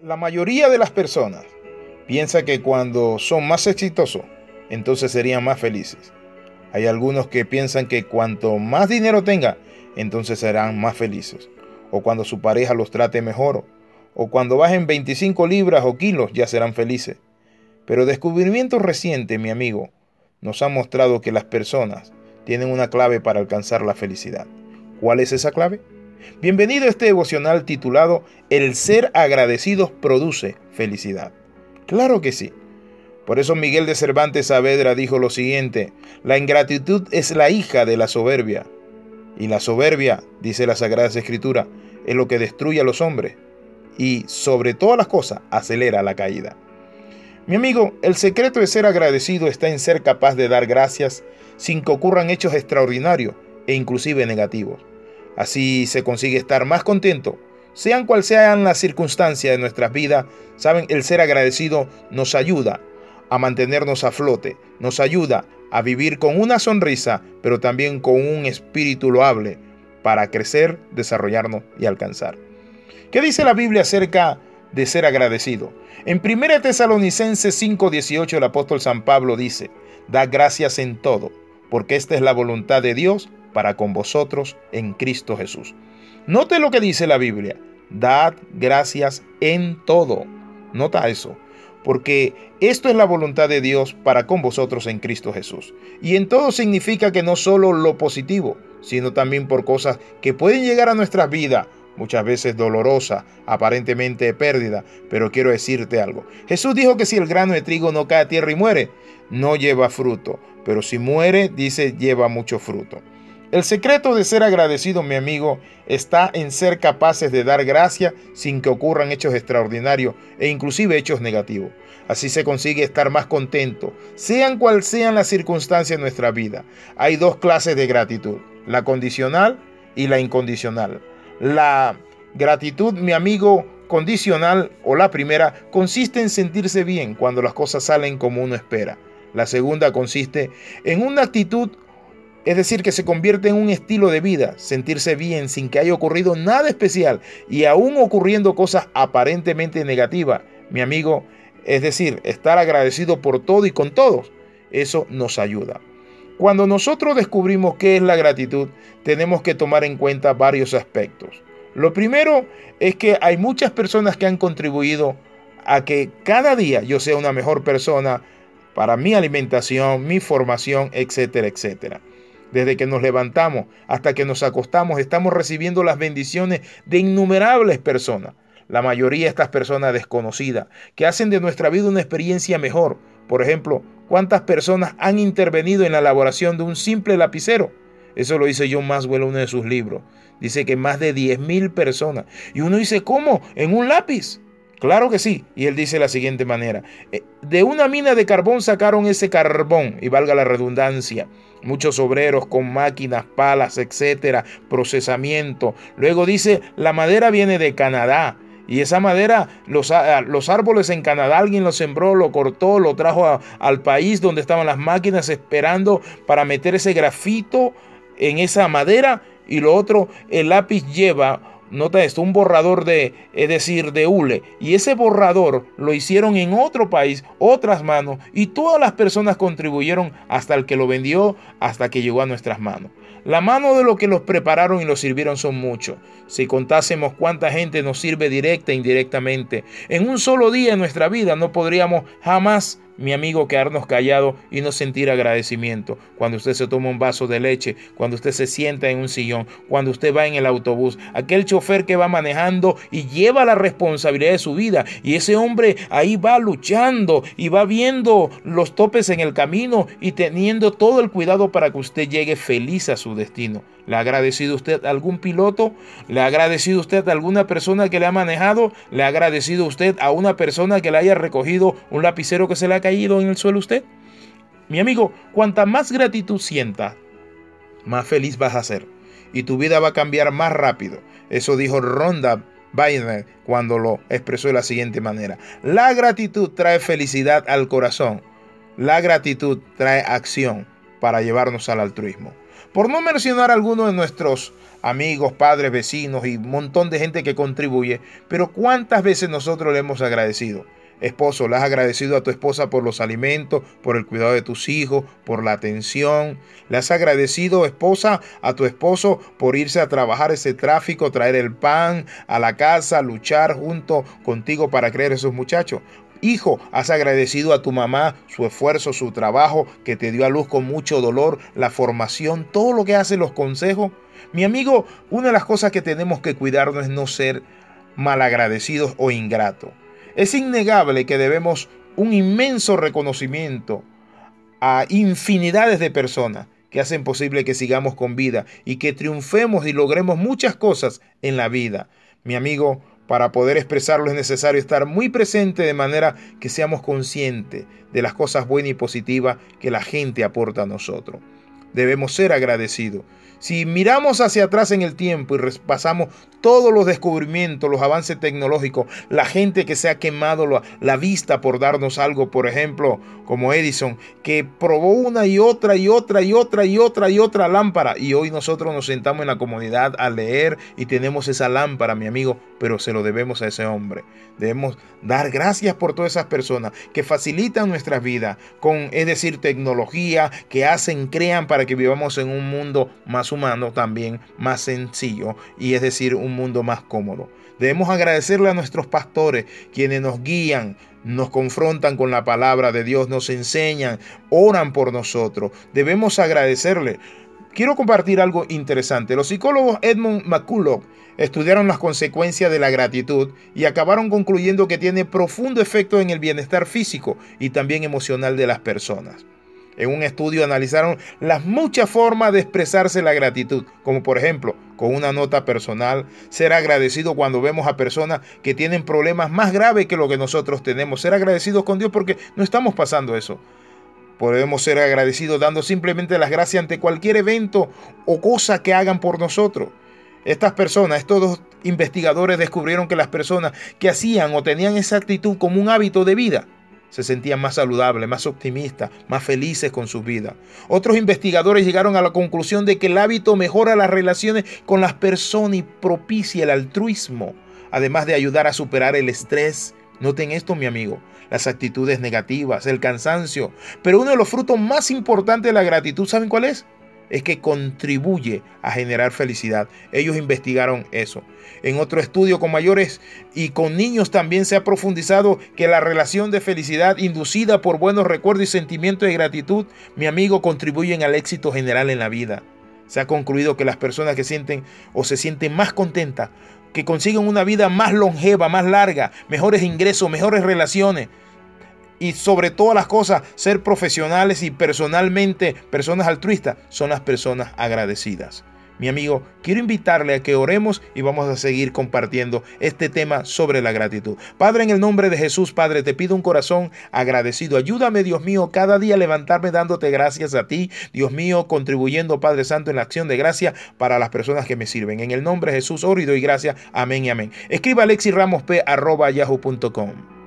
La mayoría de las personas piensa que cuando son más exitosos, entonces serían más felices. Hay algunos que piensan que cuanto más dinero tenga, entonces serán más felices. O cuando su pareja los trate mejor. O cuando bajen 25 libras o kilos, ya serán felices. Pero descubrimiento reciente, mi amigo, nos ha mostrado que las personas tienen una clave para alcanzar la felicidad. ¿Cuál es esa clave? Bienvenido a este devocional titulado El ser agradecidos produce felicidad. Claro que sí. Por eso Miguel de Cervantes Saavedra dijo lo siguiente, la ingratitud es la hija de la soberbia. Y la soberbia, dice la Sagrada Escritura, es lo que destruye a los hombres y sobre todas las cosas acelera la caída. Mi amigo, el secreto de ser agradecido está en ser capaz de dar gracias sin que ocurran hechos extraordinarios e inclusive negativos. Así se consigue estar más contento. Sean cual sean las circunstancias de nuestras vidas, saben, el ser agradecido nos ayuda a mantenernos a flote, nos ayuda a vivir con una sonrisa, pero también con un espíritu loable para crecer, desarrollarnos y alcanzar. ¿Qué dice la Biblia acerca de ser agradecido? En 1 Tesalonicenses 5:18 el apóstol San Pablo dice, da gracias en todo, porque esta es la voluntad de Dios para con vosotros en Cristo Jesús. Note lo que dice la Biblia. Dad gracias en todo. Nota eso. Porque esto es la voluntad de Dios para con vosotros en Cristo Jesús. Y en todo significa que no solo lo positivo, sino también por cosas que pueden llegar a nuestra vida, muchas veces dolorosa, aparentemente pérdida, pero quiero decirte algo. Jesús dijo que si el grano de trigo no cae a tierra y muere, no lleva fruto, pero si muere, dice, lleva mucho fruto. El secreto de ser agradecido, mi amigo, está en ser capaces de dar gracia sin que ocurran hechos extraordinarios e inclusive hechos negativos. Así se consigue estar más contento, sean cual sean las circunstancias de nuestra vida. Hay dos clases de gratitud, la condicional y la incondicional. La gratitud, mi amigo, condicional o la primera consiste en sentirse bien cuando las cosas salen como uno espera. La segunda consiste en una actitud es decir, que se convierte en un estilo de vida, sentirse bien sin que haya ocurrido nada especial y aún ocurriendo cosas aparentemente negativas. Mi amigo, es decir, estar agradecido por todo y con todos, eso nos ayuda. Cuando nosotros descubrimos qué es la gratitud, tenemos que tomar en cuenta varios aspectos. Lo primero es que hay muchas personas que han contribuido a que cada día yo sea una mejor persona para mi alimentación, mi formación, etcétera, etcétera. Desde que nos levantamos hasta que nos acostamos, estamos recibiendo las bendiciones de innumerables personas. La mayoría de estas personas desconocidas, que hacen de nuestra vida una experiencia mejor. Por ejemplo, ¿cuántas personas han intervenido en la elaboración de un simple lapicero? Eso lo dice John Maswell en uno de sus libros. Dice que más de 10.000 personas. Y uno dice, ¿cómo? ¿En un lápiz? Claro que sí. Y él dice de la siguiente manera. Eh, de una mina de carbón sacaron ese carbón, y valga la redundancia. Muchos obreros con máquinas, palas, etcétera, procesamiento. Luego dice, la madera viene de Canadá. Y esa madera, los, los, árboles en Canadá, alguien lo sembró, lo cortó, lo trajo al país donde estaban las máquinas esperando para meter ese grafito en esa madera. Y lo otro, el lápiz lleva Nota esto, un borrador de, es decir, de hule. Y ese borrador lo hicieron en otro país, otras manos, y todas las personas contribuyeron hasta el que lo vendió, hasta que llegó a nuestras manos. La mano de lo que los prepararon y los sirvieron son muchos. Si contásemos cuánta gente nos sirve directa e indirectamente, en un solo día en nuestra vida no podríamos jamás mi amigo, quedarnos callados y no sentir agradecimiento. Cuando usted se toma un vaso de leche, cuando usted se sienta en un sillón, cuando usted va en el autobús, aquel chofer que va manejando y lleva la responsabilidad de su vida. Y ese hombre ahí va luchando y va viendo los topes en el camino y teniendo todo el cuidado para que usted llegue feliz a su destino. ¿Le ha agradecido usted a algún piloto? ¿Le ha agradecido usted a alguna persona que le ha manejado? ¿Le ha agradecido usted a una persona que le haya recogido un lapicero que se le ha caído en el suelo usted? Mi amigo, cuanta más gratitud sienta, más feliz vas a ser. Y tu vida va a cambiar más rápido. Eso dijo Ronda Biden cuando lo expresó de la siguiente manera. La gratitud trae felicidad al corazón. La gratitud trae acción para llevarnos al altruismo. Por no mencionar algunos de nuestros amigos, padres, vecinos y un montón de gente que contribuye, pero ¿cuántas veces nosotros le hemos agradecido? Esposo, le has agradecido a tu esposa por los alimentos, por el cuidado de tus hijos, por la atención. Le has agradecido, esposa, a tu esposo por irse a trabajar ese tráfico, traer el pan a la casa, luchar junto contigo para creer esos muchachos. Hijo, has agradecido a tu mamá su esfuerzo, su trabajo, que te dio a luz con mucho dolor, la formación, todo lo que hace, los consejos. Mi amigo, una de las cosas que tenemos que cuidarnos es no ser malagradecidos o ingratos. Es innegable que debemos un inmenso reconocimiento a infinidades de personas que hacen posible que sigamos con vida y que triunfemos y logremos muchas cosas en la vida. Mi amigo, para poder expresarlo es necesario estar muy presente de manera que seamos conscientes de las cosas buenas y positivas que la gente aporta a nosotros. Debemos ser agradecidos. Si miramos hacia atrás en el tiempo y repasamos todos los descubrimientos, los avances tecnológicos, la gente que se ha quemado la, vista por darnos algo, por ejemplo, como Edison, que probó una y otra y otra y otra y otra y otra lámpara. Y hoy nosotros nos sentamos en la comunidad a leer y tenemos esa lámpara, mi amigo, pero se lo debemos a ese hombre. Debemos dar gracias por todas esas personas que facilitan nuestras vidas con, es decir, tecnología, que hacen, crean para que vivamos en un mundo más humano también, más sencillo y es decir, un mundo más cómodo. Debemos agradecerle a nuestros pastores, quienes nos guían, nos confrontan con la palabra de Dios, nos enseñan, oran por nosotros. Debemos agradecerle. Quiero compartir algo interesante. Los psicólogos Edmund McCullough estudiaron las consecuencias de la gratitud y acabaron concluyendo que tiene profundo efecto en el bienestar físico y también emocional de las personas. En un estudio analizaron las muchas formas de expresarse la gratitud, como por ejemplo con una nota personal, ser agradecido cuando vemos a personas que tienen problemas más graves que lo que nosotros tenemos, ser agradecidos con Dios porque no estamos pasando eso. Podemos ser agradecidos dando simplemente las gracias ante cualquier evento o cosa que hagan por nosotros. Estas personas, estos dos investigadores descubrieron que las personas que hacían o tenían esa actitud como un hábito de vida, se sentían más saludables, más optimistas, más felices con su vida. Otros investigadores llegaron a la conclusión de que el hábito mejora las relaciones con las personas y propicia el altruismo, además de ayudar a superar el estrés. Noten esto, mi amigo, las actitudes negativas, el cansancio. Pero uno de los frutos más importantes de la gratitud, ¿saben cuál es? es que contribuye a generar felicidad. Ellos investigaron eso. En otro estudio con mayores y con niños también se ha profundizado que la relación de felicidad inducida por buenos recuerdos y sentimientos de gratitud, mi amigo, contribuyen al éxito general en la vida. Se ha concluido que las personas que sienten o se sienten más contentas, que consiguen una vida más longeva, más larga, mejores ingresos, mejores relaciones, y sobre todas las cosas, ser profesionales y personalmente personas altruistas son las personas agradecidas. Mi amigo, quiero invitarle a que oremos y vamos a seguir compartiendo este tema sobre la gratitud. Padre, en el nombre de Jesús, Padre, te pido un corazón agradecido. Ayúdame, Dios mío, cada día a levantarme dándote gracias a ti, Dios mío, contribuyendo, Padre Santo, en la acción de gracia para las personas que me sirven. En el nombre de Jesús, oro y doy gracias. Amén y amén. Escriba alexiramos.p.yahoo.com.